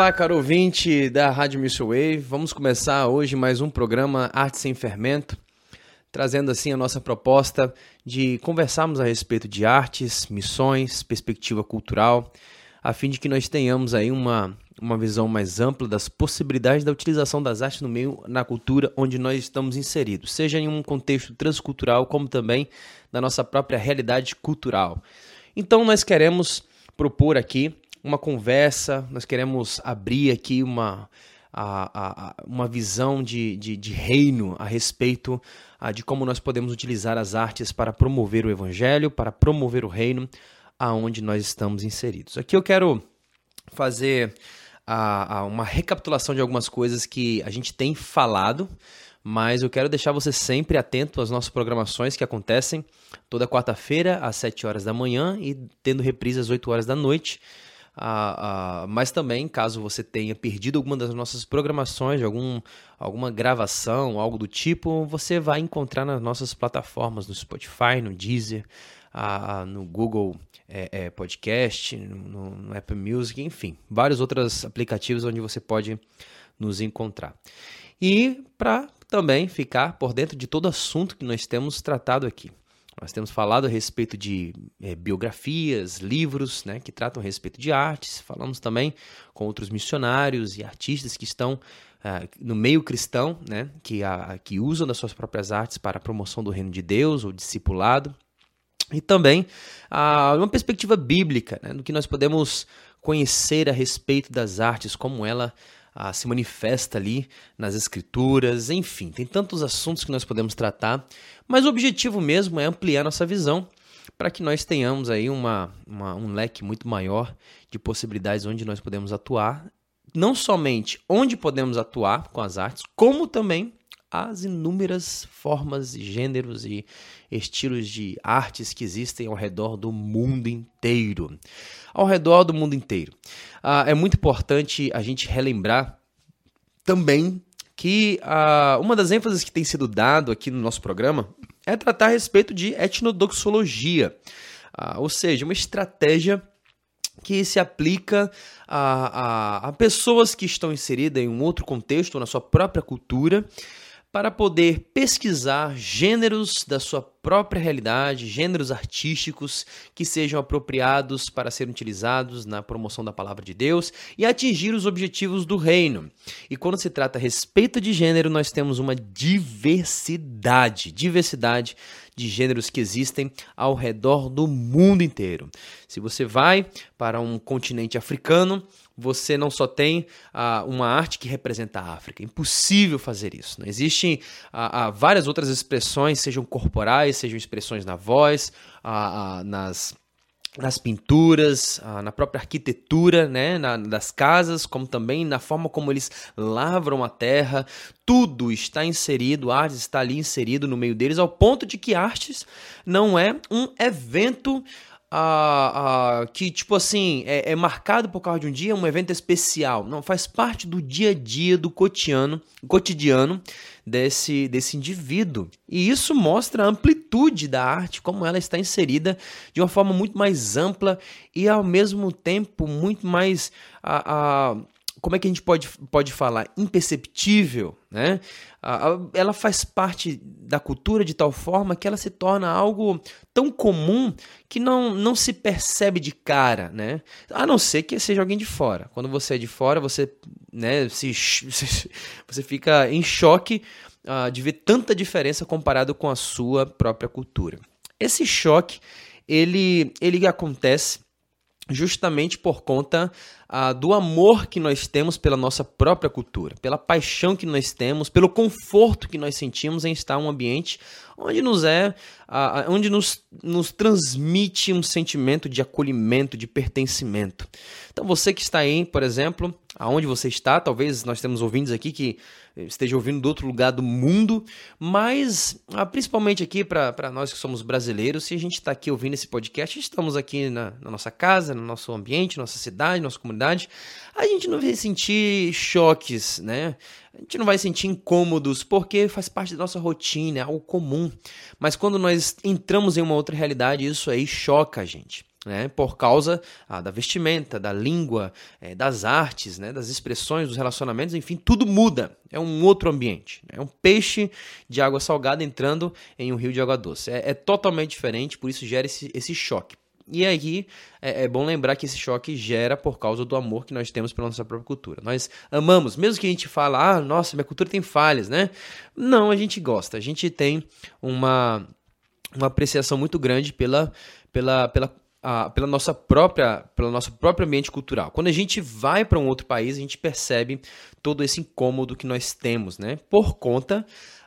Olá, caro ouvinte da Rádio Missile Wave. Vamos começar hoje mais um programa Arte Sem Fermento, trazendo assim a nossa proposta de conversarmos a respeito de artes, missões, perspectiva cultural, a fim de que nós tenhamos aí uma, uma visão mais ampla das possibilidades da utilização das artes no meio, na cultura onde nós estamos inseridos, seja em um contexto transcultural, como também da nossa própria realidade cultural. Então, nós queremos propor aqui uma conversa, nós queremos abrir aqui uma, a, a, uma visão de, de, de, reino a respeito a, de como nós podemos utilizar as artes para promover o evangelho, para promover o reino aonde nós estamos inseridos. Aqui eu quero fazer uma recapitulação de algumas coisas que a gente tem falado, mas eu quero deixar você sempre atento às nossas programações que acontecem toda quarta-feira às 7 horas da manhã e tendo reprise às 8 horas da noite. Mas também, caso você tenha perdido alguma das nossas programações, algum, alguma gravação, algo do tipo, você vai encontrar nas nossas plataformas, no Spotify, no Deezer, no Google é, é, Podcast, no, no Apple Music, enfim, vários outros aplicativos onde você pode nos encontrar. E para também ficar por dentro de todo assunto que nós temos tratado aqui. Nós temos falado a respeito de é, biografias, livros né, que tratam a respeito de artes. Falamos também com outros missionários e artistas que estão uh, no meio cristão, né, que, a, que usam das suas próprias artes para a promoção do reino de Deus ou discipulado. E também uh, uma perspectiva bíblica, né, do que nós podemos conhecer a respeito das artes, como ela ah, se manifesta ali nas escrituras, enfim, tem tantos assuntos que nós podemos tratar, mas o objetivo mesmo é ampliar nossa visão para que nós tenhamos aí uma, uma, um leque muito maior de possibilidades onde nós podemos atuar, não somente onde podemos atuar com as artes, como também as inúmeras formas, gêneros e estilos de artes que existem ao redor do mundo inteiro. Ao redor do mundo inteiro. Ah, é muito importante a gente relembrar também que ah, uma das ênfases que tem sido dado aqui no nosso programa é tratar a respeito de etnodoxologia, ah, ou seja, uma estratégia que se aplica a, a, a pessoas que estão inseridas em um outro contexto, na sua própria cultura, para poder pesquisar gêneros da sua própria realidade, gêneros artísticos que sejam apropriados para serem utilizados na promoção da palavra de Deus e atingir os objetivos do reino. E quando se trata a respeito de gênero, nós temos uma diversidade, diversidade de gêneros que existem ao redor do mundo inteiro. Se você vai para um continente africano, você não só tem uh, uma arte que representa a África. É impossível fazer isso. Não existem uh, uh, várias outras expressões, sejam corporais, sejam expressões na voz, nas nas pinturas, na própria arquitetura né, na, das casas, como também na forma como eles lavram a terra, tudo está inserido, a arte está ali inserido no meio deles, ao ponto de que artes não é um evento que, tipo assim, é, é, marcado por causa de um dia, um evento especial. Não, faz parte do dia a dia, do cotidiano, cotidiano desse, desse indivíduo. E isso mostra a amplitude da arte, como ela está inserida de uma forma muito mais ampla e, ao mesmo tempo, muito mais. Como é que a gente pode, pode falar? Imperceptível, né? Ela faz parte da cultura de tal forma que ela se torna algo tão comum que não, não se percebe de cara, né? A não ser que seja alguém de fora. Quando você é de fora, você, né, se, você fica em choque uh, de ver tanta diferença comparado com a sua própria cultura. Esse choque, ele, ele acontece justamente por conta ah, do amor que nós temos pela nossa própria cultura, pela paixão que nós temos, pelo conforto que nós sentimos em estar em um ambiente onde nos é, ah, onde nos, nos transmite um sentimento de acolhimento, de pertencimento. Então você que está aí, por exemplo, aonde você está, talvez nós temos ouvintes aqui que esteja ouvindo do outro lugar do mundo, mas ah, principalmente aqui para nós que somos brasileiros, se a gente está aqui ouvindo esse podcast, estamos aqui na, na, nossa casa, no nosso ambiente, nossa cidade, nossa comunidade, a gente não vai sentir choques, né? A gente não vai sentir incômodos, porque faz parte da nossa rotina, é algo comum. Mas quando nós entramos em uma outra realidade, isso aí choca a gente. Né, por causa ah, da vestimenta, da língua, é, das artes, né, das expressões, dos relacionamentos, enfim, tudo muda. É um outro ambiente. Né, é um peixe de água salgada entrando em um rio de água doce. É, é totalmente diferente, por isso gera esse, esse choque. E aí é, é, bom lembrar que esse choque gera por causa do amor que nós temos pela nossa própria cultura. Nós amamos, mesmo que a gente fale, ah, nossa, minha cultura tem falhas, né? Não, a gente gosta. A gente tem uma, uma apreciação muito grande pela, pela, pela a, pela nossa própria pelo nosso próprio ambiente cultural. Quando a gente vai para um outro país, a gente percebe todo esse incômodo que nós temos, né? Por conta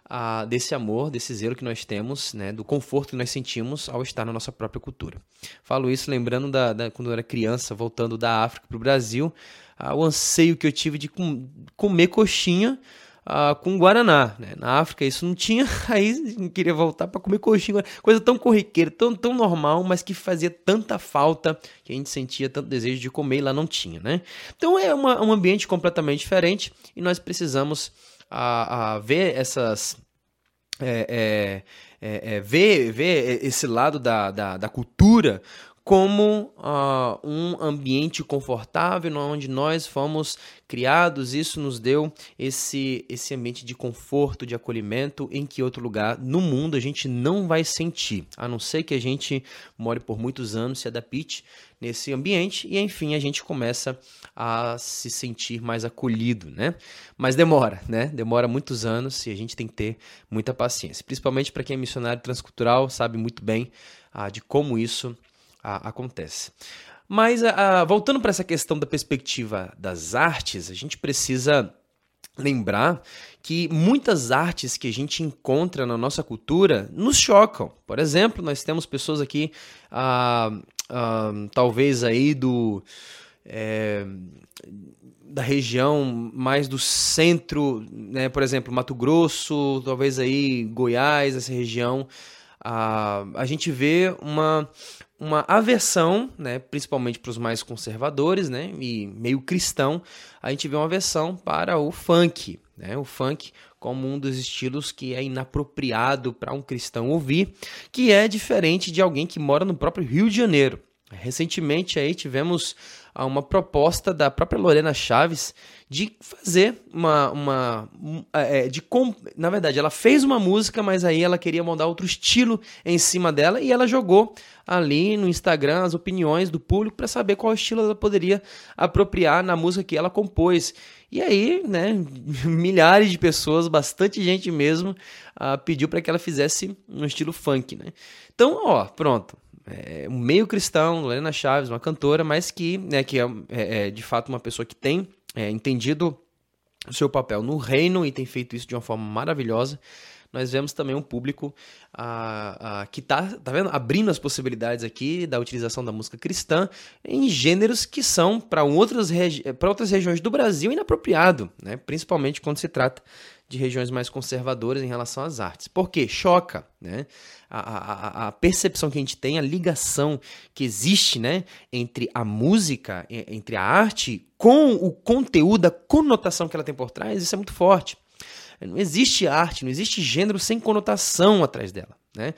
a, desse amor, desse zelo que nós temos, né? Do conforto que nós sentimos ao estar na nossa própria cultura. Falo isso lembrando da, da quando eu era criança, voltando da África para o Brasil, a, o anseio que eu tive de com, comer coxinha uh, com Guaraná. Né? Na África isso não tinha, aí queria voltar para comer coxinha, coisa tão corriqueira, tão, tão normal, mas que fazia tanta falta que a gente sentia tanto desejo de comer e lá não tinha. Né? Então é uma, um ambiente completamente diferente e nós precisamos uh, uh, ver essas. É, é, é, é, ver, ver esse lado da, da, da cultura como uh, um ambiente confortável onde nós fomos criados. Isso nos deu esse, esse ambiente de conforto, de acolhimento, em que outro lugar no mundo a gente não vai sentir, a não ser que a gente more por muitos anos, se adapte nesse ambiente e enfim a gente começa a se sentir mais acolhido, né? Mas demora, né? Demora muitos anos e a gente tem que ter muita paciência, principalmente para quem é missionário transcultural, sabe muito bem uh, de como isso a, acontece. Mas a, voltando para essa questão da perspectiva das artes, a gente precisa lembrar que muitas artes que a gente encontra na nossa cultura nos chocam. Por exemplo, nós temos pessoas aqui, ah, ah, talvez aí do é, da região mais do centro, né? Por exemplo, Mato Grosso, talvez aí Goiás, essa região, ah, a gente vê uma uma aversão, né, principalmente para os mais conservadores, né, e meio cristão, a gente vê uma aversão para o funk, né, o funk como um dos estilos que é inapropriado para um cristão ouvir, que é diferente de alguém que mora no próprio Rio de Janeiro. Recentemente aí tivemos uma proposta da própria Lorena Chaves de fazer uma. uma é, de Na verdade, ela fez uma música, mas aí ela queria mandar outro estilo em cima dela e ela jogou ali no Instagram as opiniões do público para saber qual estilo ela poderia apropriar na música que ela compôs. E aí, né, milhares de pessoas, bastante gente mesmo, uh, pediu para que ela fizesse um estilo funk, né? Então, ó, pronto é, um meio cristão, Lorena Chaves, uma cantora, mas que, né, que é, é, é de fato uma pessoa que tem é, entendido o seu papel no reino e tem feito isso de uma forma maravilhosa. Nós vemos também um público a, a, que está tá vendo? abrindo as possibilidades aqui da utilização da música cristã em gêneros que são para outras, outras regiões do Brasil inapropriado, né? principalmente quando se trata de regiões mais conservadoras em relação às artes. Por quê? Choca, né? A, a, a, percepção que a gente tem, a ligação que existe né, entre a música, entre a arte, com o conteúdo, a conotação que ela tem por trás, isso é muito forte. Não existe arte, não existe gênero sem conotação atrás dela. Né?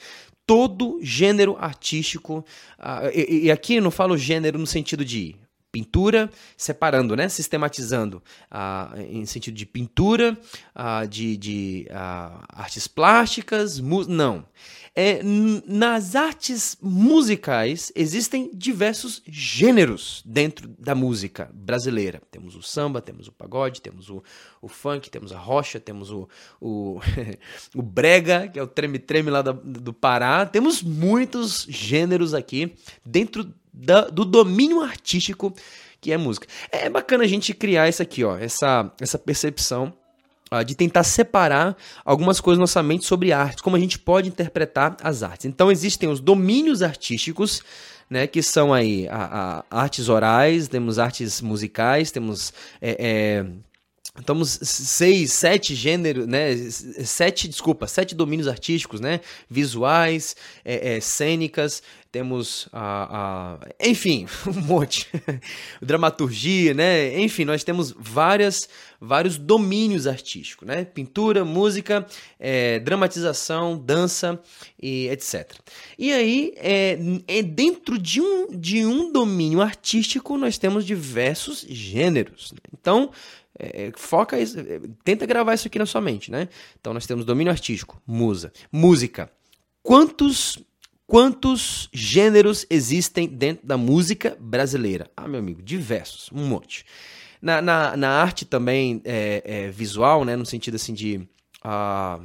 Todo gênero artístico, uh, e, e, aqui eu não falo gênero no sentido de pintura, separando, né, sistematizando ah, em sentido de pintura, ah, de, de ah, artes plásticas, não. É, nas artes musicais existem diversos gêneros dentro da música brasileira. Temos o samba, temos o pagode, temos o, o funk, temos a rocha, temos o, o, o brega, que é o treme-treme lá do, do Pará. Temos muitos gêneros aqui dentro da, do domínio artístico que é música. É bacana a gente criar isso aqui, ó, essa, essa percepção uh, de tentar separar algumas coisas na nossa mente sobre arte, como a gente pode interpretar as artes. Então existem os domínios artísticos, né, que são aí a, a artes orais, temos artes musicais, temos é, é, Estamos seis, sete gêneros, né? Sete, desculpa, sete domínios artísticos, né? Visuais, é, é, cênicas, temos a, a, enfim, um monte. Dramaturgia, né? Enfim, nós temos várias, vários domínios artísticos, né? Pintura, música, é, dramatização, dança e etc. E aí, é, é, dentro de um, de um domínio artístico, nós temos diversos gêneros. Né? Então, é, foca isso, é, tenta gravar isso aqui na sua mente, né? Então nós temos domínio artístico, musa, música. Quantos quantos gêneros existem dentro da música brasileira? Ah, meu amigo, diversos, um monte. Na, na, na arte também é, é, visual, né? No sentido assim de uh,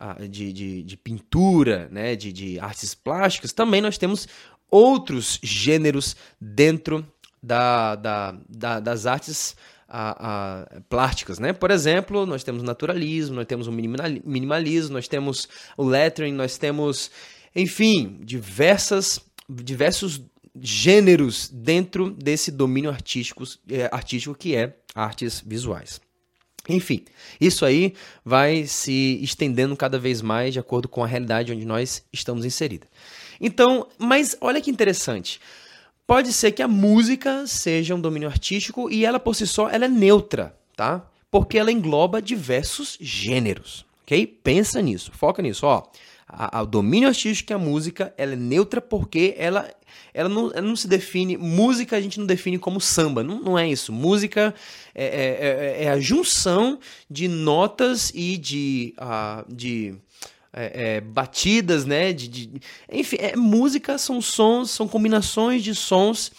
uh, de, de, de, pintura, né? De, de artes plásticas, também nós temos outros gêneros dentro da, da, da das artes a, a, plásticas, né? Por exemplo, nós temos naturalismo, nós temos o minimalismo, nós temos o lettering, nós temos, enfim, diversas, diversos gêneros dentro desse domínio artístico, é, artístico que é artes visuais. Enfim, isso aí vai se estendendo cada vez mais de acordo com a realidade onde nós estamos inseridos. Então, mas olha que interessante. Pode ser que a música seja um domínio artístico e ela por si só ela é neutra, tá? Porque ela engloba diversos gêneros, ok? Pensa nisso, foca nisso, ó. O domínio artístico que a música, ela é neutra porque ela, ela, não, ela não se define. Música a gente não define como samba, não, não é isso. Música é, é, é, é a junção de notas e de, uh, de é, é, batidas, né? De, de, enfim, é, música são sons, são combinações de sons,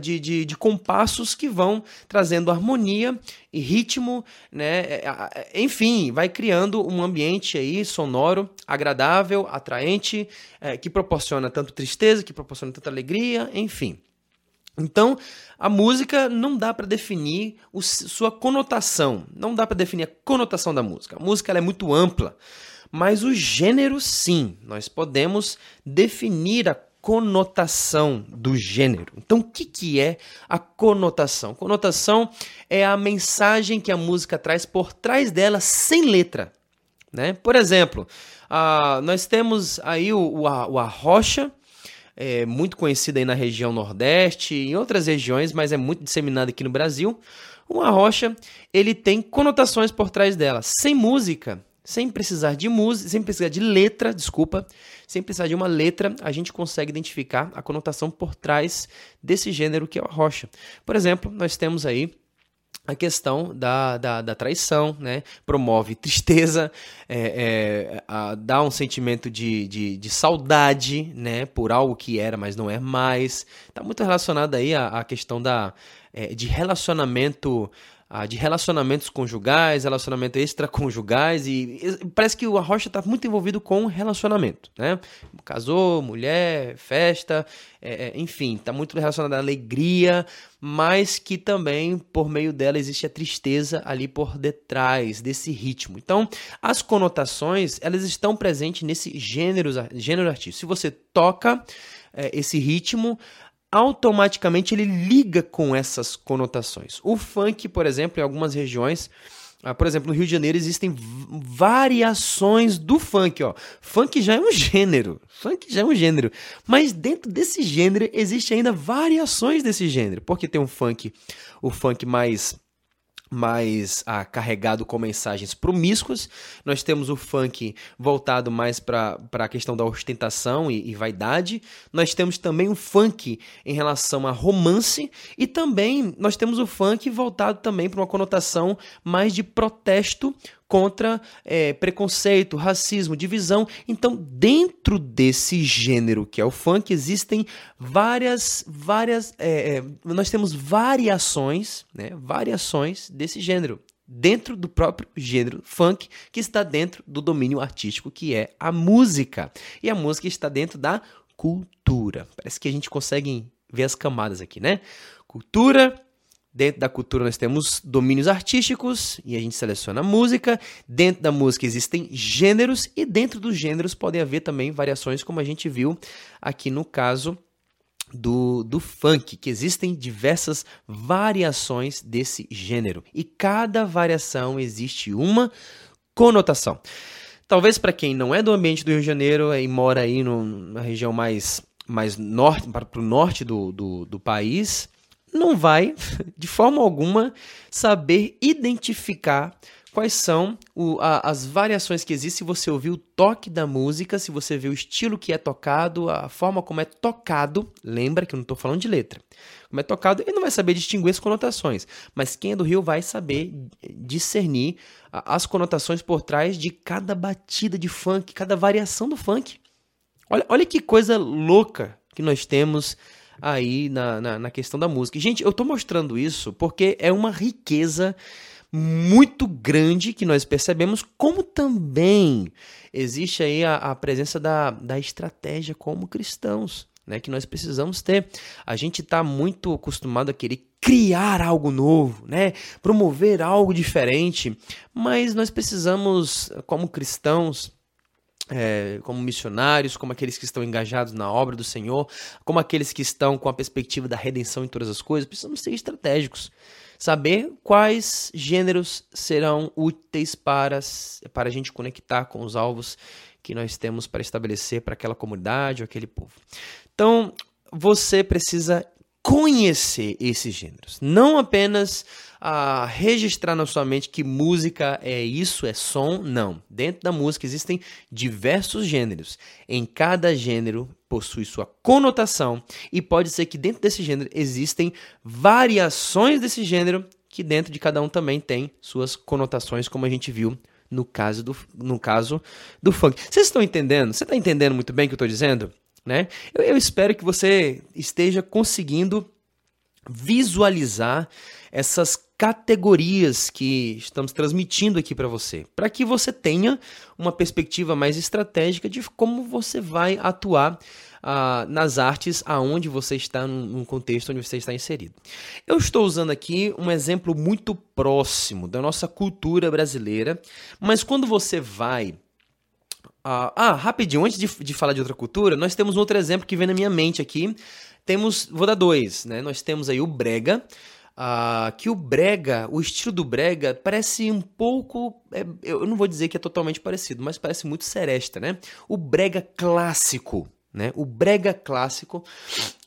de, de, de, compassos que vão trazendo harmonia e ritmo, né? É, enfim, vai criando um ambiente aí sonoro, agradável, atraente, é, que proporciona tanto tristeza, que proporciona tanta alegria, enfim. Então, a música não dá para definir o, sua conotação, não dá para definir a conotação da música. A música é muito ampla. Mas o gênero, sim, nós podemos definir a conotação do gênero. Então, o que, que é a conotação? Conotação é a mensagem que a música traz por trás dela sem letra. Né? Por exemplo, nós temos aí o, o, o arrocha, é muito conhecido aí na região Nordeste e em outras regiões, mas é muito disseminado aqui no Brasil. O arrocha, ele tem conotações por trás dela. Sem música, sem precisar de música, sem precisar de letra, desculpa, sem precisar de uma letra, a gente consegue identificar a conotação por trás desse gênero que é a rocha. Por exemplo, nós temos aí a questão da, da, da, traição, né? Promove tristeza, é, é, a, dá um sentimento de, de, de, saudade, né? Por algo que era, mas não é mais. Está muito relacionado aí à, questão da, é, de relacionamento ah, de relacionamentos conjugais, relacionamento extraconjugais e, e parece que o Arrocha está muito envolvido com relacionamento, né? Casou, mulher, festa, é, é enfim, está muito relacionado à alegria, mas que também por meio dela existe a tristeza ali por detrás desse ritmo. Então, as conotações elas estão presentes nesse gênero, gênero artístico. Se você toca é, esse ritmo, automaticamente ele liga com essas conotações. O funk, por exemplo, em algumas regiões, ah, por exemplo, no Rio de Janeiro existem variações do funk, ó. Funk já é um gênero, funk já é um gênero, mas dentro desse gênero existe ainda variações desse gênero, porque tem um funk, o funk mais mais ah, carregado com mensagens promíscuas. Nós temos o funk voltado mais para a questão da ostentação e, e, vaidade. Nós temos também o funk em relação a romance. E também nós temos o funk voltado também para uma conotação mais de protesto contra é, preconceito, racismo, divisão. Então, dentro desse gênero que é o funk, existem várias, várias, é, é, nós temos variações, né, variações desse gênero dentro do próprio gênero funk, que está dentro do domínio artístico que é a música. E a música está dentro da cultura. Parece que a gente consegue ver as camadas aqui, né? Cultura, Dentro da cultura nós temos domínios artísticos e a gente seleciona música. Dentro da música existem gêneros e dentro dos gêneros podem haver também variações, como a gente viu aqui no caso do, do funk, que existem diversas variações desse gênero. E cada variação existe uma conotação. Talvez para quem não é do ambiente do Rio de Janeiro e mora aí na região mais, mais norte, para o norte do, do, do país, não vai, de forma alguma, saber identificar quais são o, a, as variações que existem se você ouvir o toque da música, se você vê o estilo que é tocado, a forma como é tocado. Lembra que eu não estou falando de letra. Como é tocado, ele não vai saber distinguir as conotações. Mas quem é do Rio vai saber discernir as conotações por trás de cada batida de funk, cada variação do funk. Olha, olha que coisa louca que nós temos aí na, na, na questão da música. Gente, eu estou mostrando isso porque é uma riqueza muito grande que nós percebemos, como também existe aí a, a presença da, da estratégia como cristãos. Né, que nós precisamos ter. A gente está muito acostumado a querer criar algo novo, né, promover algo diferente, mas nós precisamos, como cristãos, é, como missionários, como aqueles que estão engajados na obra do Senhor, como aqueles que estão com a perspectiva da redenção em todas as coisas, precisamos ser estratégicos saber quais gêneros serão úteis para, para a gente conectar com os alvos que nós temos para estabelecer para aquela comunidade ou aquele povo. Então, você precisa conhecer esses gêneros, não apenas a registrar na sua mente que música é isso, é som, não. Dentro da música existem diversos gêneros. Em cada gênero possui sua conotação e pode ser que dentro desse gênero existem variações desse gênero que dentro de cada um também tem suas conotações, como a gente viu no caso do, no caso do funk. Vocês estão entendendo? Você está entendendo muito bem o que eu estou dizendo? Né? Eu, eu espero que você esteja conseguindo visualizar essas categorias que estamos transmitindo aqui para você, para que você tenha uma perspectiva mais estratégica de como você vai atuar uh, nas artes aonde você está num contexto onde você está inserido. Eu estou usando aqui um exemplo muito próximo da nossa cultura brasileira, mas quando você vai Uh, ah, rapidinho, antes de, de, falar de outra cultura, nós temos um outro exemplo que vem na minha mente aqui. Temos, vou dar dois, né? Nós temos aí o Brega, Uh, que o brega, o estilo do brega parece um pouco, é, eu não vou dizer que é totalmente parecido, mas parece muito seresta, né? O brega clássico, né? O brega clássico,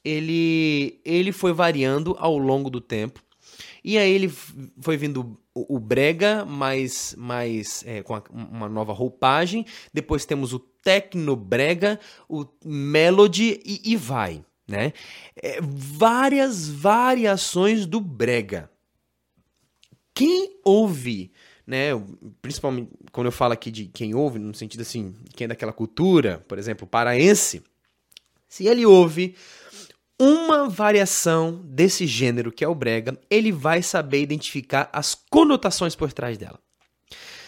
ele, ele foi variando ao longo do tempo. E aí ele foi vindo o, brega mais, mais é, com a, uma nova roupagem. Depois temos o tecno brega, o melody e, e vai né? É, várias variações do brega. Quem ouve, né? Principalmente quando eu falo aqui de quem ouve, no sentido assim, quem é daquela cultura, por exemplo, paraense, se ele ouve uma variação desse gênero que é o brega, ele vai saber identificar as conotações por trás dela.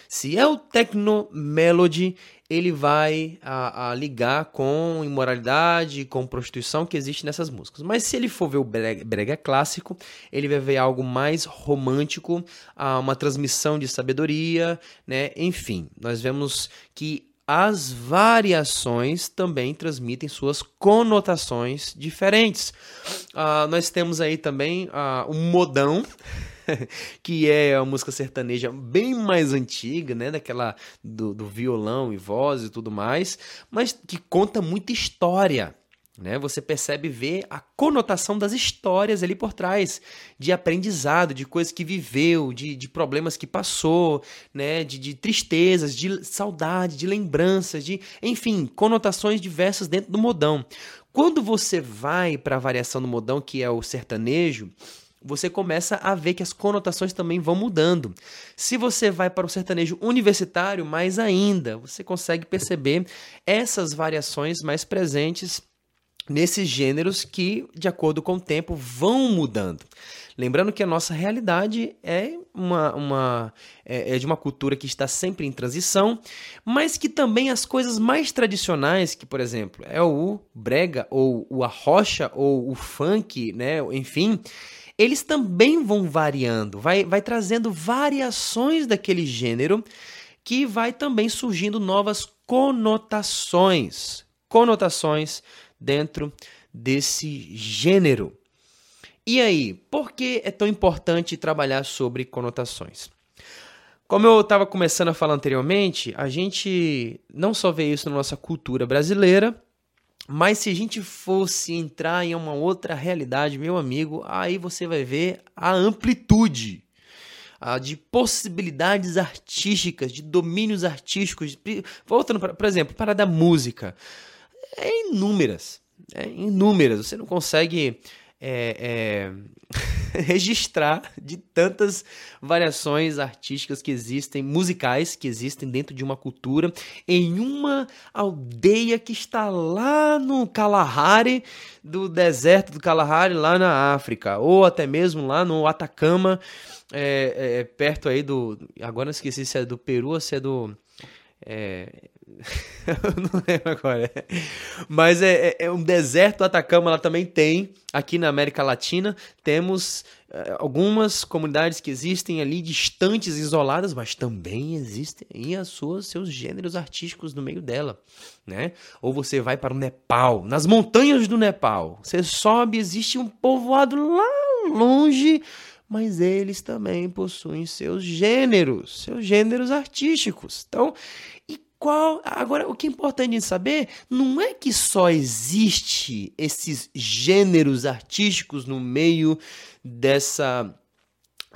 Se é o techno melody, ele vai a, a, ligar com imoralidade, com prostituição que existe nessas músicas. Mas se ele for ver o brega, brega clássico, ele vai ver algo mais romântico, uma transmissão de sabedoria, né? Enfim, nós vemos que as variações também transmitem suas conotações diferentes. Uh, nós temos aí também uh, o modão. que é a música sertaneja bem mais antiga, né? Daquela do, do violão e voz e tudo mais, mas que conta muita história. Né? Você percebe ver a conotação das histórias ali por trás, de aprendizado, de coisas que viveu, de, de problemas que passou, né? de, de tristezas, de saudade, de lembranças, de enfim, conotações diversas dentro do modão. Quando você vai para a variação do modão, que é o sertanejo, você começa a ver que as conotações também vão mudando. Se você vai para o sertanejo universitário, mais ainda, você consegue perceber essas variações mais presentes nesses gêneros que, de acordo com o tempo, vão mudando. Lembrando que a nossa realidade é, uma, uma, é, é de uma cultura que está sempre em transição, mas que também as coisas mais tradicionais, que, por exemplo, é o brega, ou o arrocha, ou o funk, né? enfim, eles também vão variando, vai, vai trazendo variações daquele gênero que vai também surgindo novas conotações, conotações dentro desse gênero. E aí, por que é tão importante trabalhar sobre conotações? Como eu estava começando a falar anteriormente, a gente não só vê isso na nossa cultura brasileira, mas se a gente fosse entrar em uma outra realidade, meu amigo, aí você vai ver a amplitude de possibilidades artísticas, de domínios artísticos. Voltando, para, por exemplo, para da música. É inúmeras. É inúmeras. Você não consegue é, é, registrar de tantas variações artísticas que existem, musicais que existem dentro de uma cultura, em uma aldeia que está lá no Kalahari, do deserto do Kalahari, lá na África, ou até mesmo lá no Atacama, é, é, perto aí do. Agora esqueci se é do Peru ou se é do. É, não lembro agora. Mas é, é, é, um deserto Atacama, lá também tem. Aqui na América Latina, temos é, algumas comunidades que existem ali distantes, isoladas, mas também existem aí as suas, seus gêneros artísticos no meio dela. Né? Ou você vai para o Nepal, nas montanhas do Nepal. Você sobe, existe um povoado lá longe mas eles também possuem seus gêneros, seus gêneros artísticos. Então, qual. Agora, o que é importante saber não é que só existe esses gêneros artísticos no meio dessa.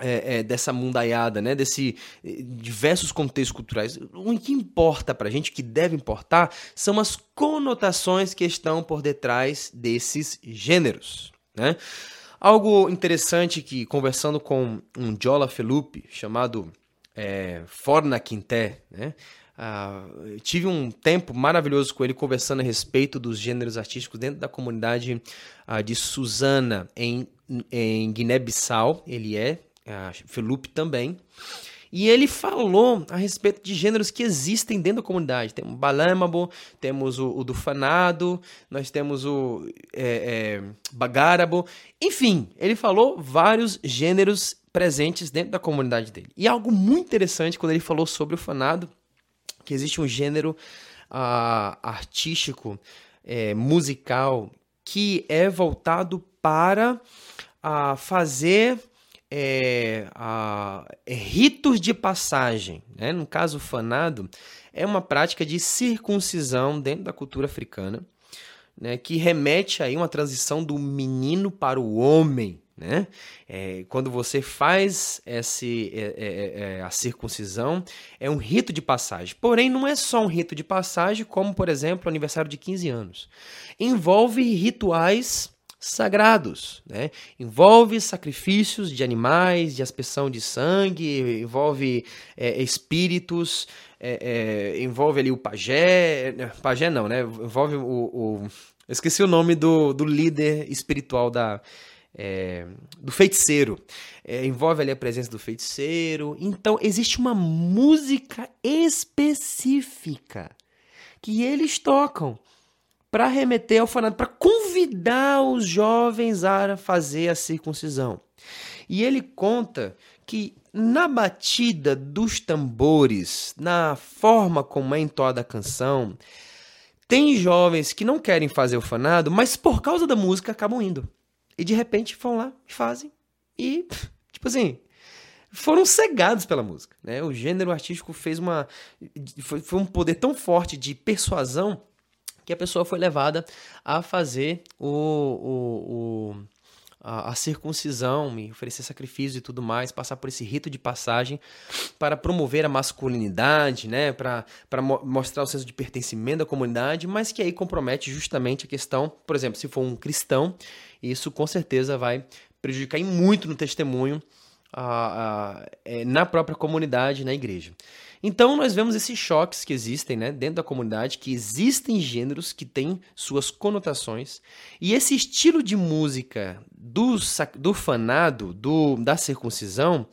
É, é, dessa mundaiada, né? Desse eh, diversos contextos culturais. O que importa para a gente, o que deve importar, são as conotações que estão por detrás desses gêneros, né? Algo interessante que, conversando com um Jola Felupe, chamado é, Forna Quinté, né? Uh, tive um tempo maravilhoso com ele conversando a respeito dos gêneros artísticos dentro da comunidade uh, de Susana, em, em Guiné-Bissau. Ele é, uh, Felipe também. E ele falou a respeito de gêneros que existem dentro da comunidade. Temos o Balâmabo, temos o, o Dufanado, nós temos o é, é, Bagárabo. Enfim, ele falou vários gêneros presentes dentro da comunidade dele. E algo muito interessante quando ele falou sobre o Fanado que existe um gênero uh, artístico, é, musical, que é voltado para uh, fazer é, uh, ritos de passagem. Né? No caso, o fanado é uma prática de circuncisão dentro da cultura africana, né? que remete aí uma transição do menino para o homem. Né? É, quando você faz esse, é, é, é, é, a circuncisão, é um rito de passagem. Porém, não é só um rito de passagem, como, por exemplo, o aniversário de 15 anos. Envolve rituais sagrados, né? envolve sacrifícios de animais, de aspersão de sangue, envolve é, espíritos, envolve ali o pajé, pajé não, né? Envolve o, o esqueci o nome do, do líder espiritual da, é, do feiticeiro. É, envolve ali a presença do feiticeiro. Então, existe uma música específica que eles tocam para remeter ao fanado, para convidar os jovens a fazer a circuncisão. E ele conta que na batida dos tambores, na forma como é entoada a canção, tem jovens que não querem fazer o fanado, mas por causa da música acabam indo. E de repente vão lá e fazem. E, tipo assim, foram cegados pela música. Né? O gênero artístico fez uma. Foi, foi um poder tão forte de persuasão que a pessoa foi levada a fazer o, o, o a, circuncisão, me oferecer sacrifício e tudo mais, passar por esse rito de passagem para promover a masculinidade, né, para mo mostrar o senso de pertencimento da comunidade, mas que aí compromete justamente a questão, por exemplo, se for um cristão isso com certeza vai prejudicar muito no testemunho a, a, é, na própria comunidade, na igreja. Então nós vemos esses choques que existem né, dentro da comunidade, que existem gêneros que têm suas conotações, e esse estilo de música do, do fanado, do, da circuncisão,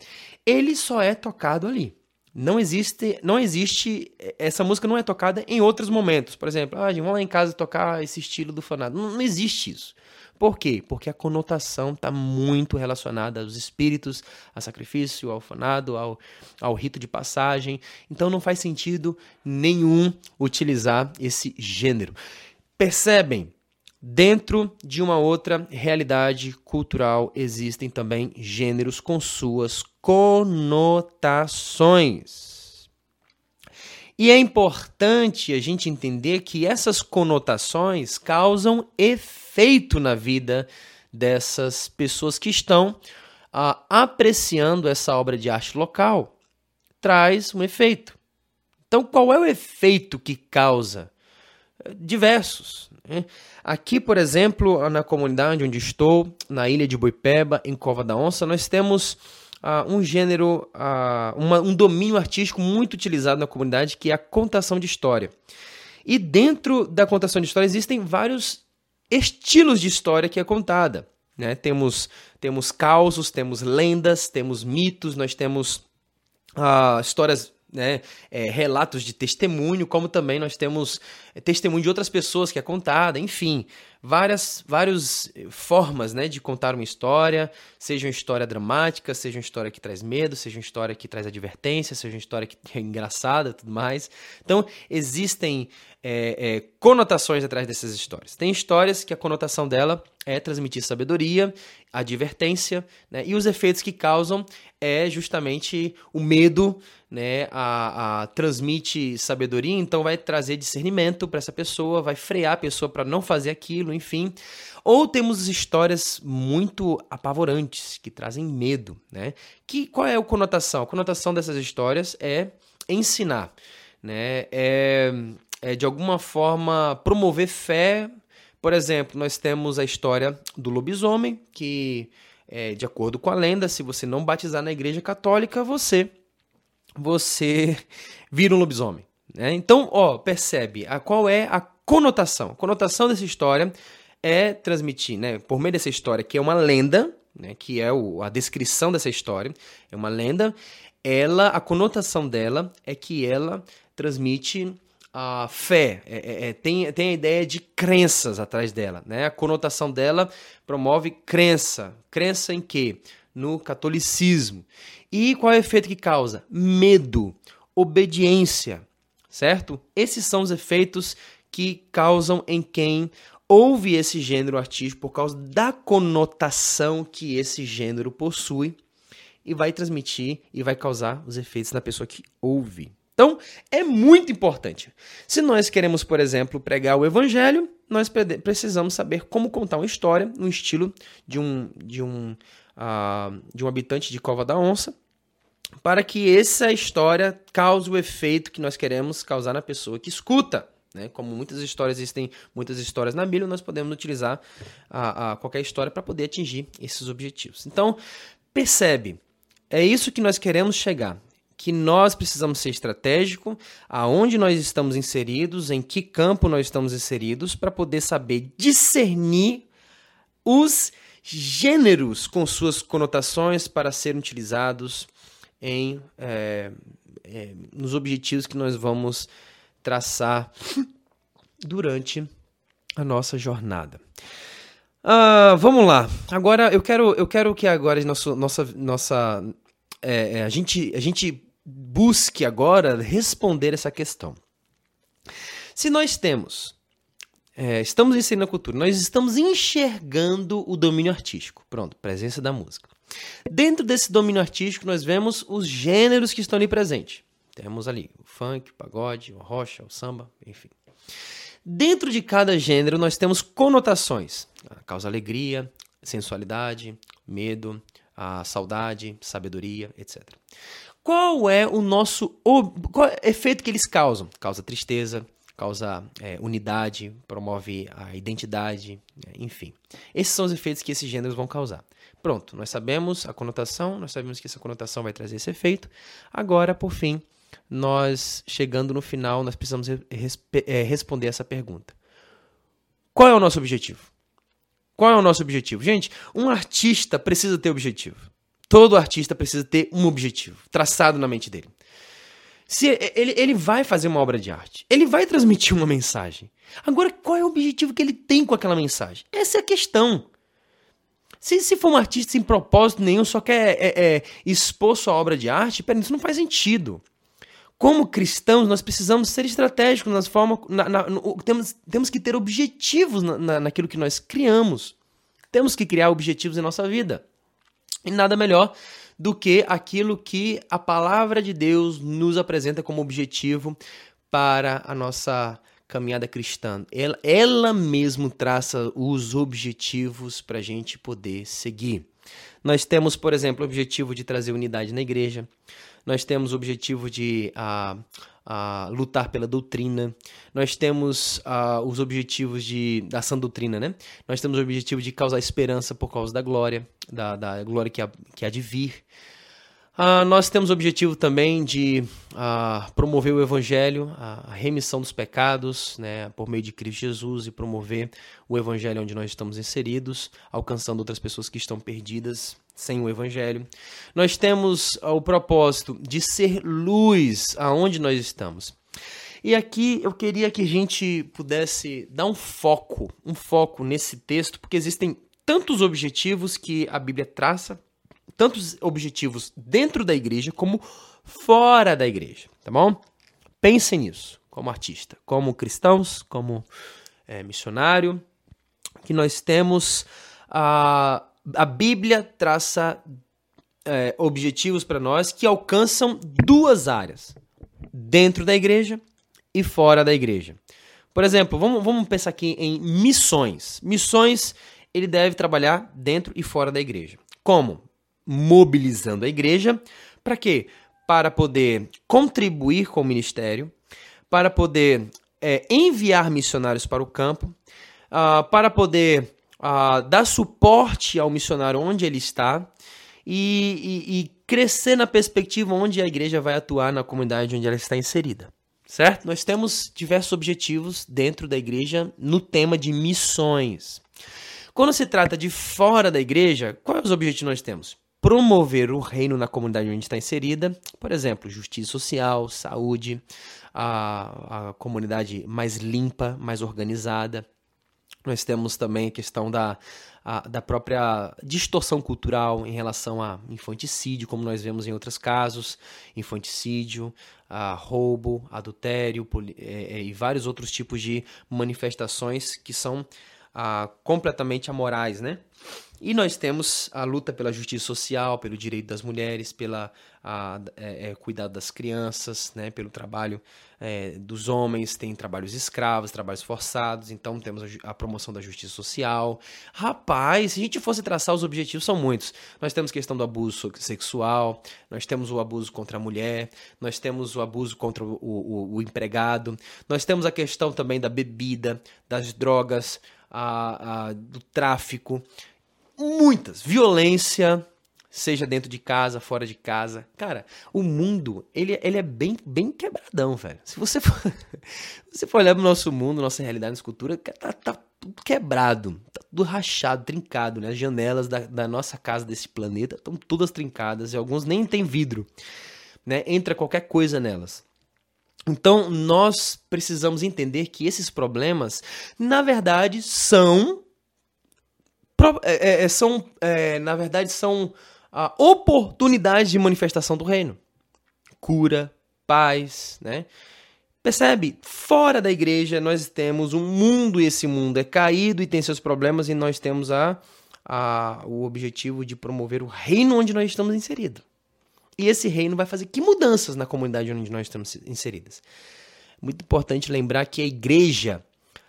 ele só é tocado ali. Não existe, não existe, essa música não é tocada em outros momentos. Por exemplo, ah, vamos lá em casa tocar esse estilo do fanado. Não, não existe isso. Por quê? Porque a conotação está muito relacionada aos espíritos, a sacrifício, ao orfanado, ao, ao rito de passagem. Então não faz sentido nenhum utilizar esse gênero. Percebem? Dentro de uma outra realidade cultural existem também gêneros com suas conotações. E é importante a gente entender que essas conotações causam efeito na vida dessas pessoas que estão ah, apreciando essa obra de arte local. Traz um efeito. Então, qual é o efeito que causa? Diversos. Né? Aqui, por exemplo, na comunidade onde estou, na ilha de Boipeba, em Cova da Onça, nós temos uh, um gênero, uh, uma, um domínio artístico muito utilizado na comunidade, que é a contação de história. E dentro da contação de história existem vários estilos de história que é contada. Né? Temos, temos causos, temos lendas, temos mitos, nós temos uh, histórias né, é, relatos de testemunho, como também nós temos testemunho de outras pessoas que é contada, enfim, várias, várias eh, formas né, de contar uma história, seja uma história dramática, seja uma história que traz medo, seja uma história que traz advertência, seja uma história que é engraçada tudo mais. Então, existem é, é, conotações atrás dessas histórias. Tem histórias que a conotação dela é transmitir sabedoria, advertência, né, e os efeitos que causam é justamente o medo, né, a, a transmite sabedoria, então vai trazer discernimento para essa pessoa, vai frear a pessoa para não fazer aquilo, enfim. Ou temos histórias muito apavorantes que trazem medo, né? Que qual é a conotação? A conotação dessas histórias é ensinar, né? É, é de alguma forma promover fé. Por exemplo, nós temos a história do lobisomem que é, de acordo com a lenda, se você não batizar na igreja católica, você você vira um lobisomem. Né? Então, ó, percebe a, qual é a conotação. A conotação dessa história é transmitir, né, por meio dessa história, que é uma lenda, né, que é o, a descrição dessa história, é uma lenda, ela, a conotação dela é que ela transmite a fé, é, é, é, tem, tem a ideia de crenças atrás dela. Né? A conotação dela promove crença. Crença em quê? No catolicismo. E qual é o efeito que causa? Medo, obediência, certo? Esses são os efeitos que causam em quem ouve esse gênero artístico por causa da conotação que esse gênero possui e vai transmitir e vai causar os efeitos na pessoa que ouve. Então, é muito importante. Se nós queremos, por exemplo, pregar o evangelho, nós precisamos saber como contar uma história no estilo de um, de um, uh, de um habitante de Cova da Onça, para que essa história cause o efeito que nós queremos causar na pessoa que escuta. Né? Como muitas histórias existem, muitas histórias na Bíblia, nós podemos utilizar a, a qualquer história para poder atingir esses objetivos. Então, percebe, é isso que nós queremos chegar que nós precisamos ser estratégico, aonde nós estamos inseridos, em que campo nós estamos inseridos, para poder saber discernir os gêneros com suas conotações para serem utilizados em, é, é, nos objetivos que nós vamos traçar durante a nossa jornada. Uh, vamos lá. Agora eu quero, eu quero que agora nosso, nossa, nossa é, é, a, gente, a gente busque agora responder essa questão. Se nós temos, é, estamos inserindo a cultura, nós estamos enxergando o domínio artístico. Pronto, presença da música. Dentro desse domínio artístico, nós vemos os gêneros que estão ali presentes. Temos ali o funk, o pagode, o rocha, o samba, enfim. Dentro de cada gênero, nós temos conotações. Causa alegria, sensualidade, medo, a saudade, sabedoria, etc. Qual é o nosso qual é o efeito que eles causam? Causa tristeza, causa é, unidade, promove a identidade, né, enfim. Esses são os efeitos que esses gêneros vão causar. Pronto, nós sabemos a conotação, nós sabemos que essa conotação vai trazer esse efeito. Agora, por fim, nós chegando no final, nós precisamos é, responder essa pergunta. Qual é o nosso objetivo? Qual é o nosso objetivo? Gente, um artista precisa ter objetivo. Todo artista precisa ter um objetivo traçado na mente dele. Se ele, ele vai fazer uma obra de arte, ele vai transmitir uma mensagem. Agora, qual é o objetivo que ele tem com aquela mensagem? Essa é a questão. Se, se for um artista sem propósito nenhum, só quer é, é, expor sua obra de arte, pera, isso não faz sentido. como cristãos, nós precisamos ser estratégicos nas formas. Na, na, no, temos, temos que ter objetivos na, na, naquilo que nós criamos. Temos que criar objetivos em nossa vida. E nada melhor do que aquilo que a palavra de Deus nos apresenta como objetivo para a nossa caminhada cristã. Ela, ela mesmo traça os objetivos para a gente poder seguir. Nós temos, por exemplo, o objetivo de trazer unidade na igreja. Nós temos o objetivo de uh, uh, lutar pela doutrina. Nós temos uh, os objetivos de da sã doutrina, né? Nós temos o objetivo de causar esperança por causa da glória, da, da glória que há, que há de vir. Uh, nós temos o objetivo também de uh, promover o Evangelho, a remissão dos pecados, né, por meio de Cristo Jesus e promover o Evangelho onde nós estamos inseridos, alcançando outras pessoas que estão perdidas sem o Evangelho. Nós temos uh, o propósito de ser luz aonde nós estamos. E aqui eu queria que a gente pudesse dar um foco, um foco nesse texto, porque existem tantos objetivos que a Bíblia traça tantos objetivos dentro da igreja como fora da igreja, tá bom? Pensem nisso, como artista, como cristãos, como é, missionário, que nós temos a, a Bíblia traça é, objetivos para nós que alcançam duas áreas, dentro da igreja e fora da igreja. Por exemplo, vamos, vamos pensar aqui em missões. Missões, ele deve trabalhar dentro e fora da igreja. Como? Mobilizando a igreja. Para quê? Para poder contribuir com o ministério, para poder é, enviar missionários para o campo, uh, para poder uh, dar suporte ao missionário onde ele está e, e, e crescer na perspectiva onde a igreja vai atuar na comunidade onde ela está inserida. Certo? Nós temos diversos objetivos dentro da igreja no tema de missões. Quando se trata de fora da igreja, quais os objetivos nós temos? Promover o reino na comunidade onde está inserida, por exemplo, justiça social, saúde, a, a comunidade mais limpa, mais organizada. Nós temos também a questão da, a, da própria distorção cultural em relação a infanticídio, como nós vemos em outros casos, infanticídio, a roubo, adultério é, é, e vários outros tipos de manifestações que são a, completamente amorais, né? E nós temos a luta pela justiça social, pelo direito das mulheres, pela é, é, cuidado das crianças, né, pelo trabalho é, dos homens, tem trabalhos escravos, trabalhos forçados, então temos a, a, promoção da justiça social. Rapaz, se a gente fosse traçar os objetivos, são muitos. Nós temos questão do abuso sexual, nós temos o abuso contra a mulher, nós temos o abuso contra o, o, o empregado, nós temos a questão também da bebida, das drogas, a, a, do tráfico muitas. Violência, seja dentro de casa, fora de casa. Cara, o mundo, ele, ele é bem, bem quebradão, velho. Se você for, você for olhar pro nosso mundo, nossa realidade, nossa cultura, tá, tá tudo quebrado, tá tudo rachado, trincado, né? As janelas da, da nossa casa, desse planeta, estão todas trincadas e alguns nem tem vidro, né? Entra qualquer coisa nelas. Então, nós precisamos entender que esses problemas, na verdade, são é, é, é, são, é, na verdade, são a oportunidades de manifestação do reino. Cura, paz, né? Percebe? Fora da igreja nós temos um mundo e esse mundo é caído e tem seus problemas e nós temos a, a, o objetivo de promover o reino onde nós estamos inseridos. E esse reino vai fazer que mudanças na comunidade onde nós estamos inseridas? Muito importante lembrar que a igreja,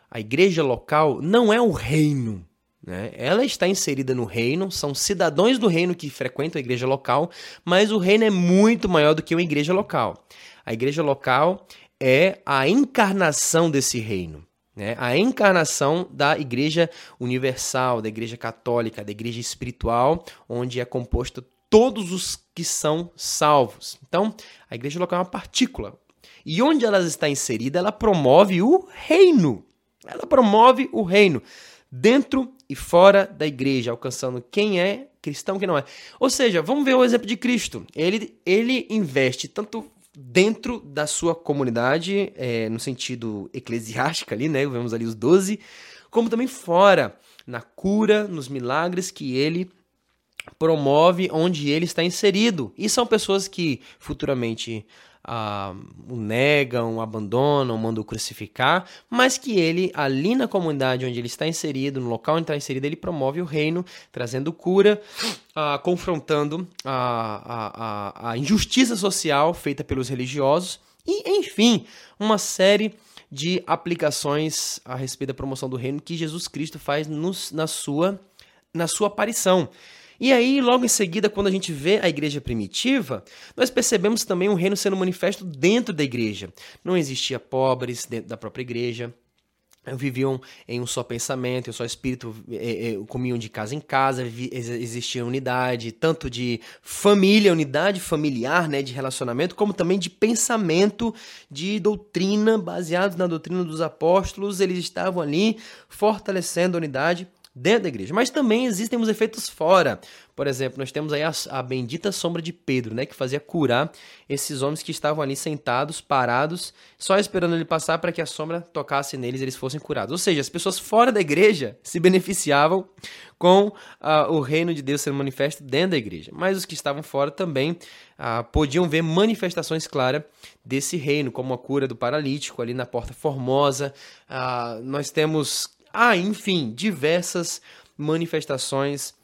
a igreja local, não é o reino. Né? Ela está inserida no reino, são cidadãos do reino que frequentam a igreja local, mas o reino é muito maior do que uma igreja local. A igreja local é a encarnação desse reino. Né? A encarnação da igreja universal, da igreja católica, da igreja espiritual, onde é composta todos os que são salvos. Então, a igreja local é uma partícula. E onde ela está inserida, ela promove o reino. Ela promove o reino dentro e fora da igreja, alcançando quem é cristão quem não é. Ou seja, vamos ver o exemplo de Cristo. Ele, ele investe tanto dentro da sua comunidade, é, no sentido eclesiástico ali, né? Vemos ali os doze, como também fora, na cura, nos milagres que ele promove onde ele está inserido. E são pessoas que futuramente ah, o negam, o abandonam, mandam crucificar, mas que ele, ali na comunidade onde ele está inserido, no local onde está inserido, ele promove o reino, trazendo cura, ah, confrontando a, a, a injustiça social feita pelos religiosos e, enfim, uma série de aplicações a respeito da promoção do reino que Jesus Cristo faz nos, na, sua, na sua aparição. E aí, logo em seguida, quando a gente vê a igreja primitiva, nós percebemos também um reino sendo manifesto dentro da igreja. Não existia pobres dentro da própria igreja, viviam em um só pensamento, em um só espírito, é, é, comiam de casa em casa, existia unidade, tanto de família, unidade familiar, né, de relacionamento, como também de pensamento, de doutrina, baseados na doutrina dos apóstolos, eles estavam ali fortalecendo a unidade dentro da igreja. Mas também existem os efeitos fora. Por exemplo, nós temos aí a, a, bendita sombra de Pedro, né, que fazia curar esses homens que estavam ali sentados, parados, só esperando ele passar para que a sombra tocasse neles e eles fossem curados. Ou seja, as pessoas fora da igreja se beneficiavam com uh, o reino de Deus sendo manifesto dentro da igreja. Mas os que estavam fora também uh, podiam ver manifestações claras desse reino, como a cura do paralítico ali na Porta Formosa. Uh, nós temos ah, enfim, diversas manifestações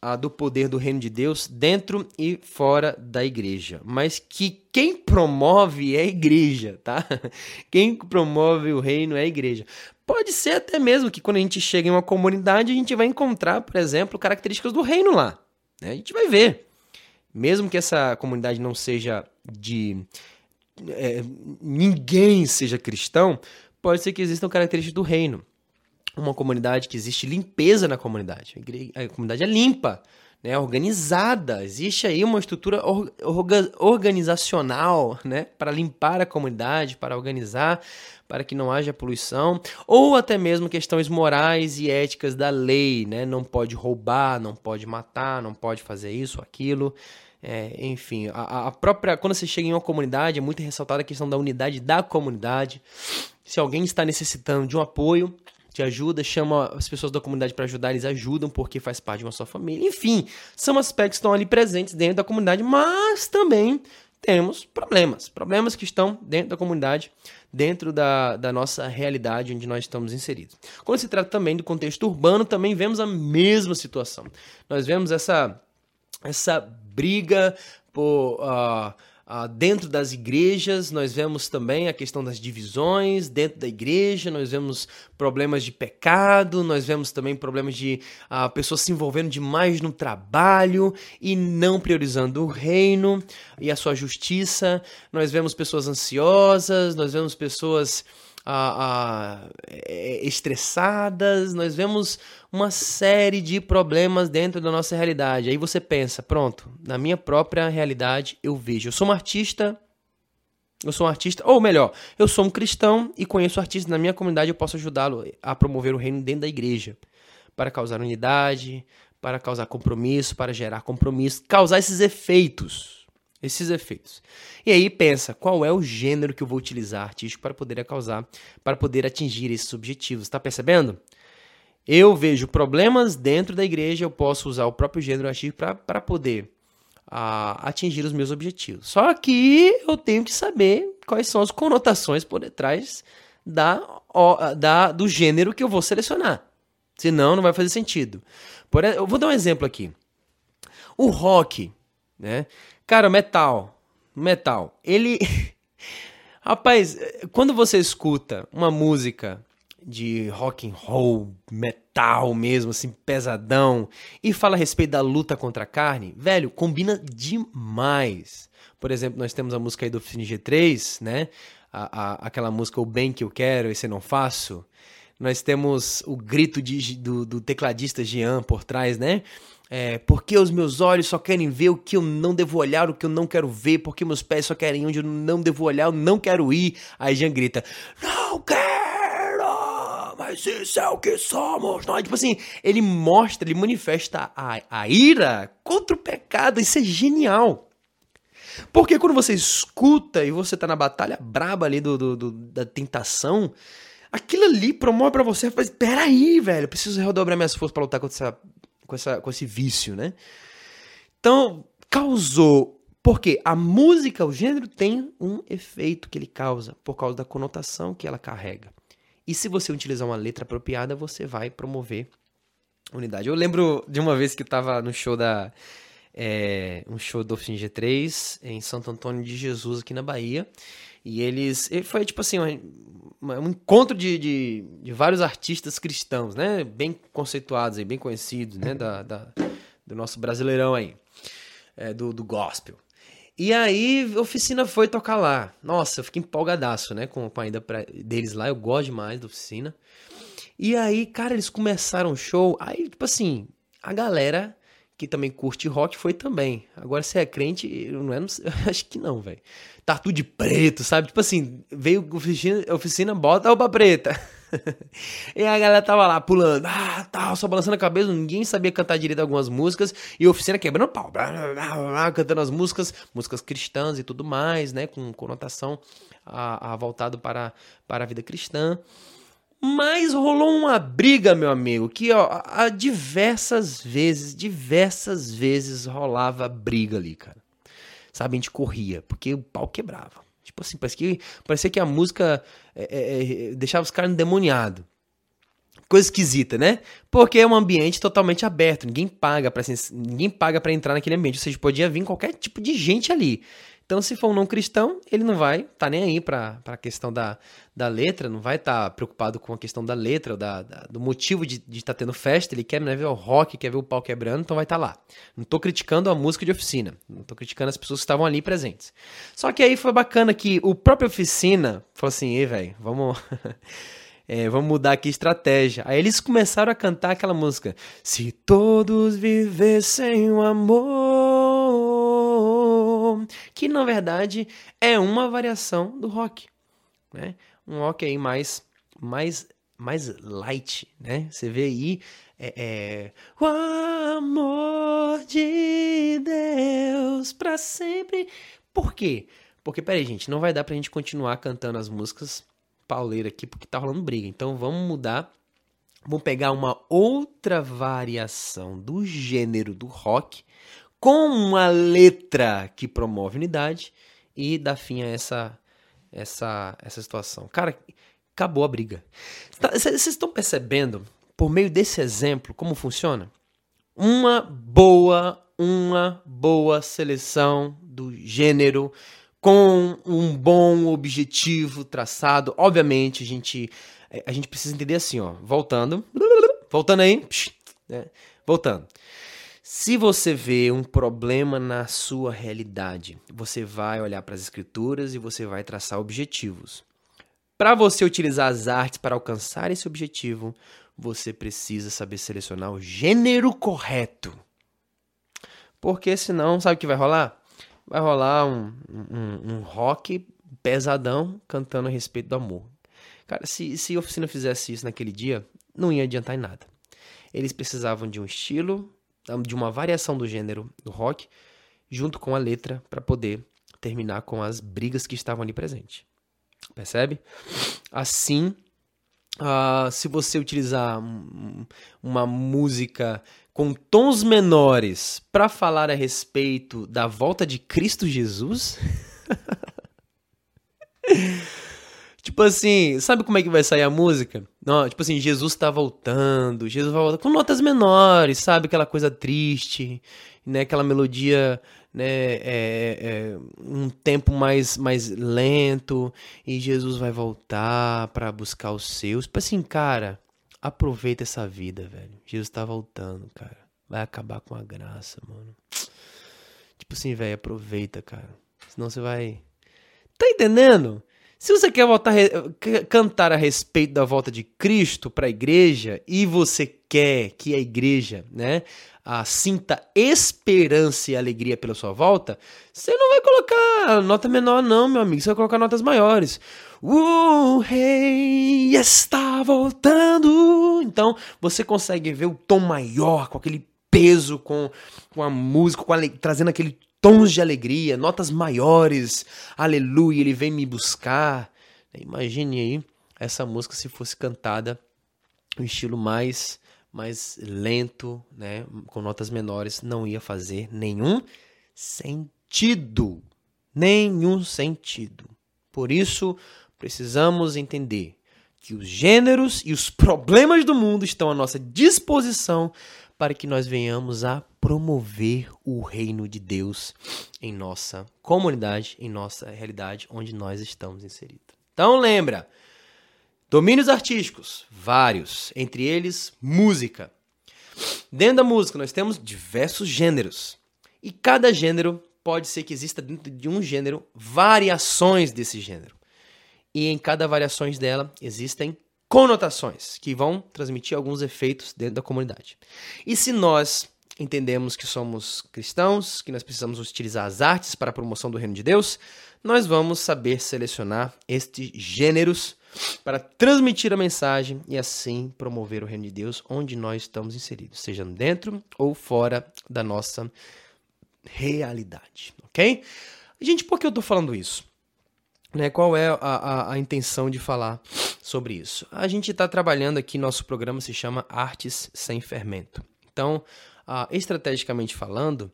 ah, do poder do reino de Deus dentro e fora da igreja. Mas que quem promove é a igreja, tá? Quem promove o reino é a igreja. Pode ser até mesmo que quando a gente chega em uma comunidade, a gente vai encontrar, por exemplo, características do reino lá. Né? A gente vai ver. Mesmo que essa comunidade não seja de. É, ninguém seja cristão, pode ser que existam características do reino uma comunidade que existe limpeza na comunidade. A comunidade é limpa, né, organizada. Existe aí uma estrutura orga organizacional né, para limpar a comunidade, para organizar, para que não haja poluição, ou até mesmo questões morais e éticas da lei. Né? Não pode roubar, não pode matar, não pode fazer isso, aquilo. É, enfim, a, a, própria. Quando você chega em uma comunidade, é muito ressaltada a questão da unidade da comunidade. Se alguém está necessitando de um apoio, te ajuda, chama as pessoas da comunidade para ajudar, eles ajudam porque faz parte de uma só família. Enfim, são aspectos que estão ali presentes dentro da comunidade, mas também temos problemas. Problemas que estão dentro da comunidade, dentro da, da nossa realidade onde nós estamos inseridos. Quando se trata também do contexto urbano, também vemos a mesma situação. Nós vemos essa, essa briga por. Uh, ah, dentro das igrejas, nós vemos também a questão das divisões. Dentro da igreja, nós vemos problemas de pecado, nós vemos também problemas de uh, pessoas se envolvendo demais no trabalho e não priorizando o reino e a sua justiça. Nós vemos pessoas ansiosas, nós vemos pessoas ah, estressadas, nós vemos uma série de problemas dentro da nossa realidade. Aí você pensa, pronto, na minha própria realidade eu vejo. Eu sou um artista, eu sou um artista, ou melhor, eu sou um cristão e conheço artistas na minha comunidade, eu posso ajudá-lo a promover o reino dentro da igreja, para causar unidade, para causar compromisso, para gerar compromisso, causar esses efeitos esses efeitos. E aí pensa, qual é o gênero que eu vou utilizar artístico para poder causar, para poder atingir esses objetivos. Está percebendo? Eu vejo problemas dentro da igreja, eu posso usar o próprio gênero artístico para poder a, atingir os meus objetivos. Só que eu tenho que saber quais são as conotações por detrás da, da, do gênero que eu vou selecionar. Senão, não vai fazer sentido. Por, eu vou dar um exemplo aqui. O rock, né? Cara, metal. Metal. Ele. Rapaz, quando você escuta uma música de rock and roll, metal mesmo, assim, pesadão, e fala a respeito da luta contra a carne, velho, combina demais. Por exemplo, nós temos a música aí do Fini G3, né? A, a, aquela música O Bem Que Eu Quero, Esse Não Faço. Nós temos o grito de, do, do tecladista Jean por trás, né? É, porque os meus olhos só querem ver o que eu não devo olhar, o que eu não quero ver, porque meus pés só querem onde eu não devo olhar, eu não quero ir. Aí Jean grita: Não quero! Mas isso é o que somos nós. Tipo assim, ele mostra, ele manifesta a, a ira contra o pecado. Isso é genial. Porque quando você escuta e você tá na batalha braba ali do, do, do da tentação, aquilo ali promove para você, faz, peraí, velho, eu preciso redobrar minhas forças para lutar contra essa com, essa, com esse vício, né? Então, causou. Porque a música, o gênero, tem um efeito que ele causa, por causa da conotação que ela carrega. E se você utilizar uma letra apropriada, você vai promover unidade. Eu lembro de uma vez que estava no show da. É, um show do Oficina G3 em Santo Antônio de Jesus, aqui na Bahia. E eles. Foi tipo assim, um, um encontro de, de, de, vários artistas cristãos, né? Bem conceituados aí, bem conhecidos, né? Da, da do nosso brasileirão aí é, do, do gospel. E aí, a oficina foi tocar lá. Nossa, eu fiquei empolgadaço, né? Com, com a ida deles lá. Eu gosto demais da oficina. E aí, cara, eles começaram o show. Aí, tipo assim, a galera que também curte rock foi também. Agora, se é crente, não é, não, acho que não, velho. Tá tudo de preto, sabe? Tipo assim, veio oficina, oficina bota roupa preta. e a galera tava lá pulando, ah, tal, só balançando a cabeça, ninguém sabia cantar direito algumas músicas, e a oficina quebrando pau, blá, blá, blá, cantando as músicas, músicas cristãs e tudo mais, né, com conotação a, a voltado para, para a vida cristã. Mas rolou uma briga, meu amigo, que ó, a diversas vezes, diversas vezes rolava briga ali, cara. Sabe, a gente corria, porque o pau quebrava. Tipo assim, parece que, parecia que a música é, é, é deixava os caras endemoniados. Coisa esquisita, né? Porque é um ambiente totalmente aberto, ninguém paga para ninguém paga para entrar naquele ambiente, ou seja, podia vir qualquer tipo de gente ali. Então, se for um não cristão, ele não vai estar tá nem aí para a questão da, da letra, não vai estar tá preocupado com a questão da letra, da, da do motivo de estar tá tendo festa. Ele quer né, ver o rock, quer ver o pau quebrando, então vai estar tá lá. Não estou criticando a música de oficina, não estou criticando as pessoas que estavam ali presentes. Só que aí foi bacana que o próprio oficina falou assim: ei, velho, vamos. É, vamos mudar aqui a estratégia. Aí eles começaram a cantar aquela música. Se todos vivessem o amor. Que na verdade é uma variação do rock. Né? Um rock aí mais, mais, mais light. Né? Você vê aí. É, é, o amor de Deus para sempre. Por quê? Porque, peraí, gente, não vai dar pra gente continuar cantando as músicas pauleira aqui porque tá rolando briga. Então vamos mudar. Vamos pegar uma outra variação do gênero do rock com uma letra que promove unidade e dá fim a essa essa essa situação. Cara, acabou a briga. Vocês estão percebendo por meio desse exemplo como funciona? Uma boa, uma boa seleção do gênero com um bom objetivo traçado. Obviamente, a gente, é, a gente precisa entender assim, ó. Voltando. Voltando aí. Né? Voltando. Se você vê um problema na sua realidade, você vai olhar para as escrituras e você vai traçar objetivos. Para você utilizar as artes para alcançar esse objetivo, você precisa saber selecionar o gênero correto. Porque senão, sabe o que vai rolar? vai rolar um, um, um rock pesadão cantando a respeito do amor. Cara, se, se a oficina fizesse isso naquele dia, não ia adiantar em nada. Eles precisavam de um estilo, de uma variação do gênero do rock, junto com a letra, para poder terminar com as brigas que estavam ali presentes. Percebe? Assim, uh, se você utilizar um, uma música com tons menores para falar a respeito da volta de Cristo Jesus? tipo assim, sabe como é que vai sair a música? Não, tipo assim, Jesus tá voltando, Jesus vai voltar com notas menores, sabe? Aquela coisa triste, né? Aquela melodia, né? É, é, um tempo mais, mais lento e Jesus vai voltar para buscar os seus. Tipo assim, cara, Aproveita essa vida, velho. Jesus tá voltando, cara. Vai acabar com a graça, mano. Tipo assim, velho, aproveita, cara. Senão você vai. Tá entendendo? Se você quer voltar, cantar a respeito da volta de Cristo para a igreja e você quer que a igreja, né, a sinta esperança e alegria pela sua volta, você não vai colocar nota menor não, meu amigo, você vai colocar notas maiores. O rei está voltando. Então, você consegue ver o tom maior, com aquele peso, com, com a música, com a, trazendo aquele tons de alegria, notas maiores. Aleluia, ele vem me buscar. Imagine aí essa música se fosse cantada no estilo mais mais lento, né, com notas menores, não ia fazer nenhum sentido. Nenhum sentido. Por isso, precisamos entender que os gêneros e os problemas do mundo estão à nossa disposição para que nós venhamos a promover o reino de Deus em nossa comunidade, em nossa realidade onde nós estamos inseridos. Então lembra, domínios artísticos, vários, entre eles música. Dentro da música nós temos diversos gêneros. E cada gênero pode ser que exista dentro de um gênero variações desse gênero. E em cada variações dela existem conotações que vão transmitir alguns efeitos dentro da comunidade. E se nós entendemos que somos cristãos, que nós precisamos utilizar as artes para a promoção do reino de Deus, nós vamos saber selecionar estes gêneros para transmitir a mensagem e assim promover o reino de Deus onde nós estamos inseridos, seja dentro ou fora da nossa realidade, ok? Gente, por que eu estou falando isso? Né, qual é a, a, a intenção de falar sobre isso? A gente está trabalhando aqui, nosso programa se chama Artes Sem Fermento. Então, uh, estrategicamente falando,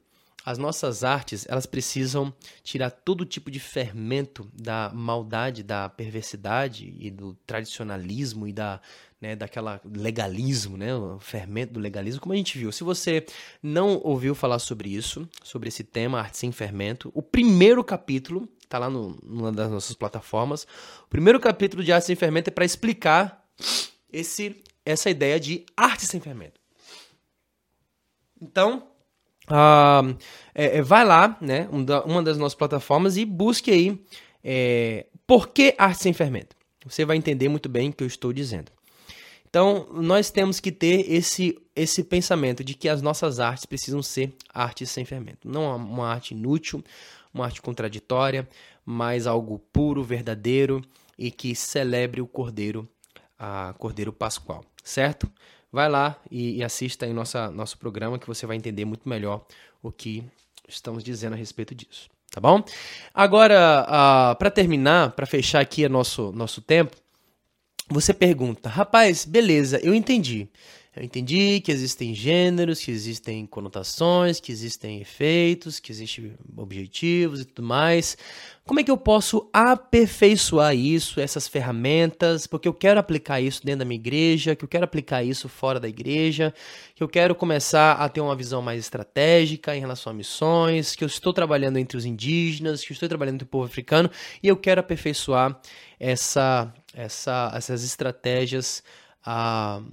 as nossas artes elas precisam tirar todo tipo de fermento da maldade, da perversidade e do tradicionalismo e da né, daquela legalismo, né, o fermento do legalismo, como a gente viu. Se você não ouviu falar sobre isso, sobre esse tema, arte sem fermento, o primeiro capítulo está lá no, numa das nossas plataformas. O primeiro capítulo de arte sem fermento é para explicar esse, essa ideia de arte sem fermento. Então, uh, é, é, vai lá, né, uma das nossas plataformas e busque aí é, por que arte sem fermento. Você vai entender muito bem o que eu estou dizendo. Então, nós temos que ter esse, esse pensamento de que as nossas artes precisam ser artes sem fermento. Não uma arte inútil, uma arte contraditória, mas algo puro, verdadeiro e que celebre o Cordeiro, a Cordeiro Pascual, certo? Vai lá e, e assista aí nossa, nosso programa que você vai entender muito melhor o que estamos dizendo a respeito disso, tá bom? Agora, uh, para terminar, para fechar aqui nosso, nosso tempo, você pergunta, rapaz, beleza, eu entendi. Eu entendi que existem gêneros, que existem conotações, que existem efeitos, que existem objetivos e tudo mais. Como é que eu posso aperfeiçoar isso, essas ferramentas? Porque eu quero aplicar isso dentro da minha igreja, que eu quero aplicar isso fora da igreja, que eu quero começar a ter uma visão mais estratégica em relação a missões, que eu estou trabalhando entre os indígenas, que eu estou trabalhando entre o povo africano e eu quero aperfeiçoar essa, essa, essas estratégias. Uh,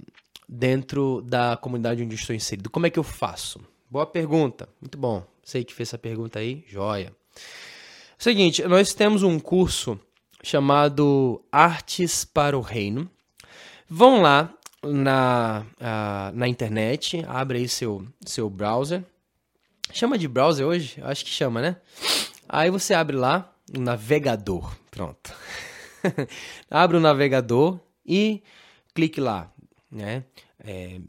dentro da comunidade onde estou inserido? Como é que eu faço? Boa pergunta. Muito bom. Sei que fez essa pergunta aí. Joia. Seguinte, nós temos um curso chamado Artes para o Reino. Vão lá na, uh, na internet, abre aí seu, seu browser. Chama de browser hoje? Acho que chama, né? Aí você abre lá o navegador. Pronto. abre o navegador e clique lá né? É,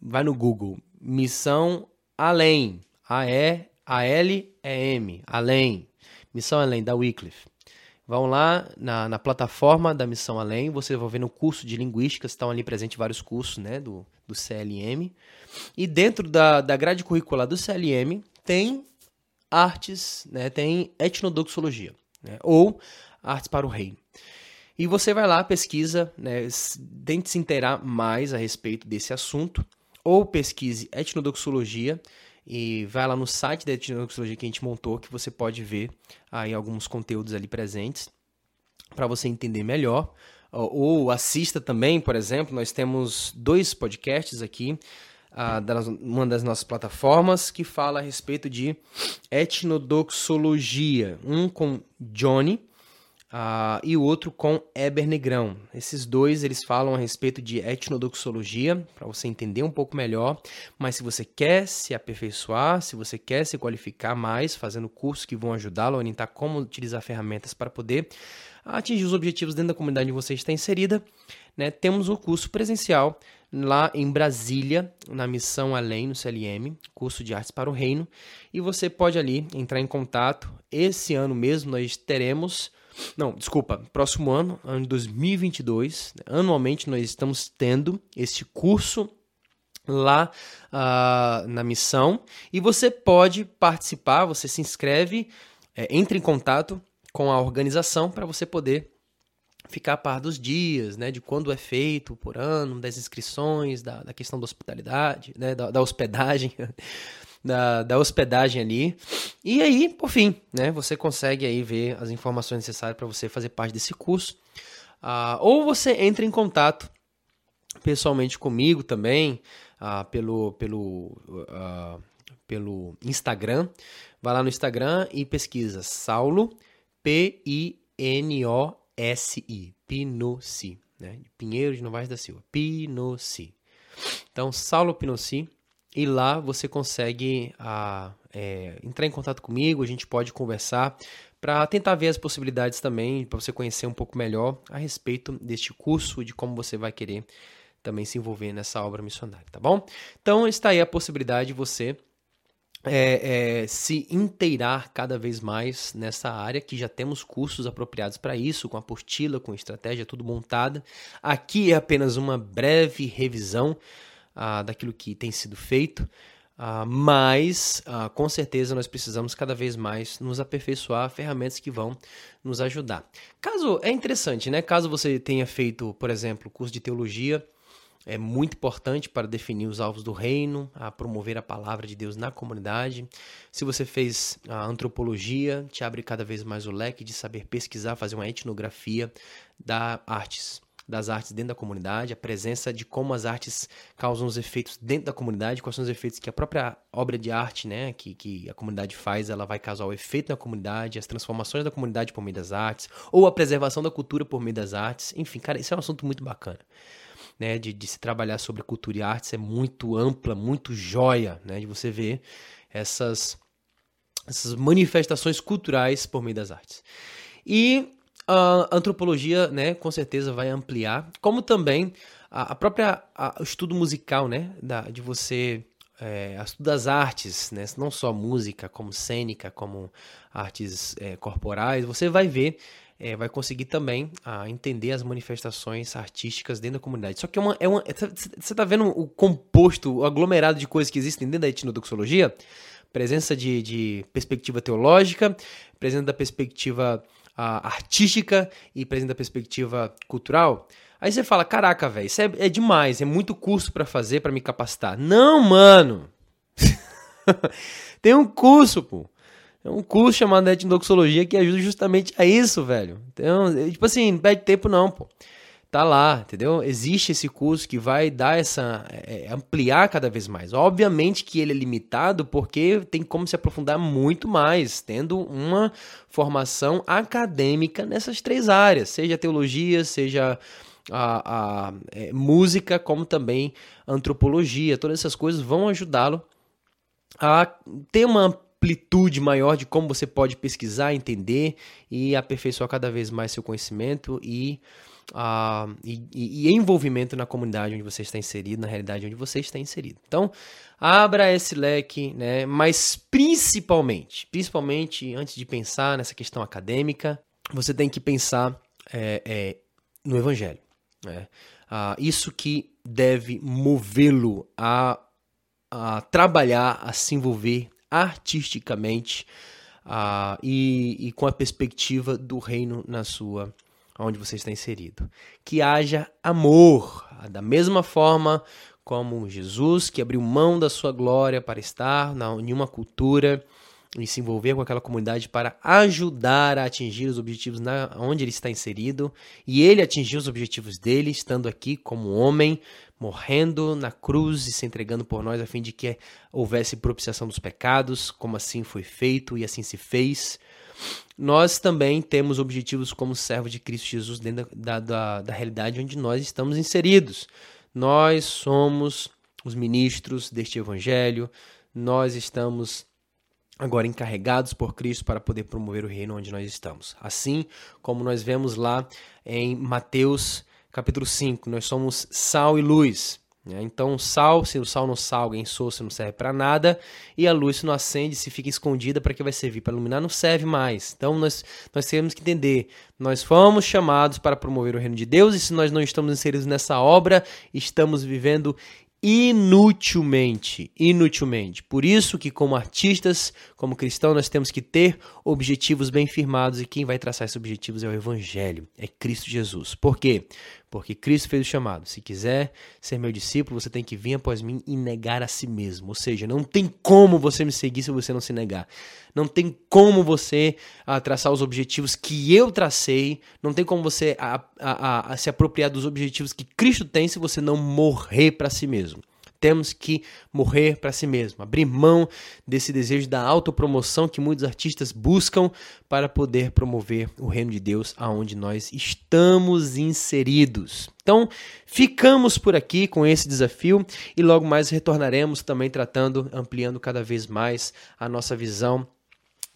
vai no Google, Missão Além, A-E-A-L-E-M, Além, Missão Além, da Wycliffe. Vão lá na, na plataforma da Missão Além, você vai ver no curso de Linguística, estão ali presentes vários cursos né, do, do CLM. E dentro da, da grade curricular do CLM tem artes, né, tem etnodoxologia, né, ou artes para o reino. E você vai lá, pesquisa, né, tente se inteirar mais a respeito desse assunto, ou pesquise etnodoxologia e vai lá no site da etnodoxologia que a gente montou, que você pode ver aí alguns conteúdos ali presentes para você entender melhor. Ou assista também, por exemplo, nós temos dois podcasts aqui, uh, uma das nossas plataformas, que fala a respeito de etnodoxologia. Um com Johnny, Uh, e o outro com Eber Negrão. Esses dois eles falam a respeito de etnodoxologia, para você entender um pouco melhor. Mas se você quer se aperfeiçoar, se você quer se qualificar mais, fazendo cursos que vão ajudá-lo a orientar como utilizar ferramentas para poder atingir os objetivos dentro da comunidade onde você está inserida, né, temos o curso presencial lá em Brasília, na Missão Além, no CLM, curso de artes para o reino. E você pode ali entrar em contato. Esse ano mesmo nós teremos não, desculpa, próximo ano, ano de 2022, anualmente nós estamos tendo este curso lá uh, na missão. E você pode participar, você se inscreve, é, entre em contato com a organização para você poder ficar a par dos dias, né, de quando é feito por ano, das inscrições, da, da questão da hospitalidade, né, da, da hospedagem, da, da, hospedagem ali. E aí, por fim, né, você consegue aí ver as informações necessárias para você fazer parte desse curso. Uh, ou você entra em contato pessoalmente comigo também, uh, pelo, pelo, uh, pelo Instagram. Vai lá no Instagram e pesquisa Saulo, P-I-N-O-S-I, Pinossi, né? Pinheiro de Novaes da Silva, Pinossi. Então, Saulo Pinossi, e lá você consegue uh, é, entrar em contato comigo, a gente pode conversar para tentar ver as possibilidades também, para você conhecer um pouco melhor a respeito deste curso, de como você vai querer também se envolver nessa obra missionária, tá bom? Então está aí a possibilidade de você é, é, se inteirar cada vez mais nessa área, que já temos cursos apropriados para isso, com apostila, com estratégia, tudo montada. Aqui é apenas uma breve revisão ah, daquilo que tem sido feito. Uh, mas, uh, com certeza, nós precisamos cada vez mais nos aperfeiçoar ferramentas que vão nos ajudar. Caso, é interessante, né? Caso você tenha feito, por exemplo, curso de teologia, é muito importante para definir os alvos do reino, a promover a palavra de Deus na comunidade. Se você fez a antropologia, te abre cada vez mais o leque de saber pesquisar, fazer uma etnografia da artes, das artes dentro da comunidade, a presença de como as artes causam os efeitos dentro da comunidade, quais são os efeitos que a própria obra de arte, né, que, que a comunidade faz, ela vai causar o efeito na comunidade, as transformações da comunidade por meio das artes, ou a preservação da cultura por meio das artes. Enfim, cara, isso é um assunto muito bacana né, de, de se trabalhar sobre cultura e artes é muito ampla, muito joia, né, de você ver essas, essas manifestações culturais por meio das artes. E a antropologia, né, com certeza vai ampliar, como também a, a própria a, o estudo musical, né, da, de você é, estudo das artes, né, não só música, como cênica, como artes é, corporais, você vai ver é, vai conseguir também a entender as manifestações artísticas dentro da comunidade. Só que é uma. É uma você está vendo o composto, o aglomerado de coisas que existem dentro da etnodoxologia? Presença de, de perspectiva teológica, presença da perspectiva artística e presença da perspectiva cultural. Aí você fala: caraca, velho, isso é, é demais, é muito curso para fazer, para me capacitar. Não, mano! Tem um curso, pô. É um curso chamado Etnodoxologia que ajuda justamente a isso, velho. Então, é, tipo assim, não perde tempo não, pô. Tá lá, entendeu? Existe esse curso que vai dar essa. É, ampliar cada vez mais. Obviamente que ele é limitado porque tem como se aprofundar muito mais, tendo uma formação acadêmica nessas três áreas, seja teologia, seja a, a é, música, como também antropologia. Todas essas coisas vão ajudá-lo a ter uma amplitude maior de como você pode pesquisar, entender e aperfeiçoar cada vez mais seu conhecimento e, uh, e, e, envolvimento na comunidade onde você está inserido, na realidade onde você está inserido. Então, abra esse leque, né? mas principalmente, principalmente antes de pensar nessa questão acadêmica, você tem que pensar é, é, no Evangelho. Né? Uh, isso que deve movê-lo a, a trabalhar, a se envolver artisticamente uh, e, e com a perspectiva do reino na sua onde você está inserido. Que haja amor, da mesma forma como Jesus, que abriu mão da sua glória para estar em uma cultura e se envolver com aquela comunidade para ajudar a atingir os objetivos na, onde ele está inserido. E ele atingiu os objetivos dele, estando aqui como homem, morrendo na cruz e se entregando por nós, a fim de que houvesse propiciação dos pecados, como assim foi feito e assim se fez. Nós também temos objetivos como servo de Cristo Jesus dentro da, da, da realidade onde nós estamos inseridos. Nós somos os ministros deste evangelho, nós estamos agora encarregados por Cristo para poder promover o reino onde nós estamos. Assim como nós vemos lá em Mateus capítulo 5, nós somos sal e luz. Né? Então, sal, se o sal não salga, insosso, não serve para nada, e a luz, se não acende, se fica escondida, para que vai servir? Para iluminar, não serve mais. Então, nós, nós temos que entender: nós fomos chamados para promover o reino de Deus, e se nós não estamos inseridos nessa obra, estamos vivendo inutilmente, inutilmente. Por isso que como artistas, como cristãos, nós temos que ter objetivos bem firmados e quem vai traçar esses objetivos é o evangelho, é Cristo Jesus. Por quê? Porque Cristo fez o chamado. Se quiser ser meu discípulo, você tem que vir após mim e negar a si mesmo. Ou seja, não tem como você me seguir se você não se negar. Não tem como você ah, traçar os objetivos que eu tracei. Não tem como você a, a, a, se apropriar dos objetivos que Cristo tem se você não morrer para si mesmo. Temos que morrer para si mesmo, abrir mão desse desejo da autopromoção que muitos artistas buscam para poder promover o reino de Deus aonde nós estamos inseridos. Então, ficamos por aqui com esse desafio e logo mais retornaremos também tratando, ampliando cada vez mais a nossa visão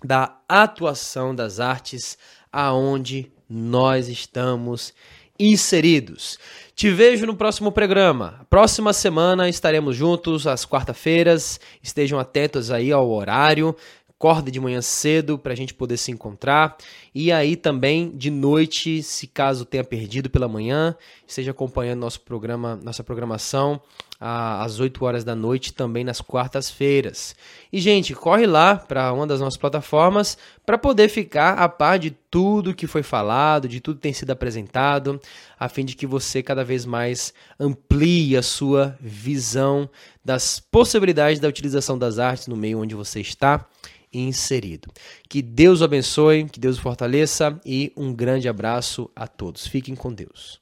da atuação das artes aonde nós estamos inseridos. Te vejo no próximo programa. Próxima semana estaremos juntos às quarta-feiras. Estejam atentos aí ao horário. Acorda de manhã cedo para a gente poder se encontrar. E aí também de noite, se caso tenha perdido pela manhã, esteja acompanhando nosso programa, nossa programação às 8 horas da noite, também nas quartas-feiras. E, gente, corre lá para uma das nossas plataformas para poder ficar a par de tudo que foi falado, de tudo que tem sido apresentado, a fim de que você cada vez mais amplie a sua visão das possibilidades da utilização das artes no meio onde você está inserido. Que Deus o abençoe, que Deus o fortaleça e um grande abraço a todos. Fiquem com Deus.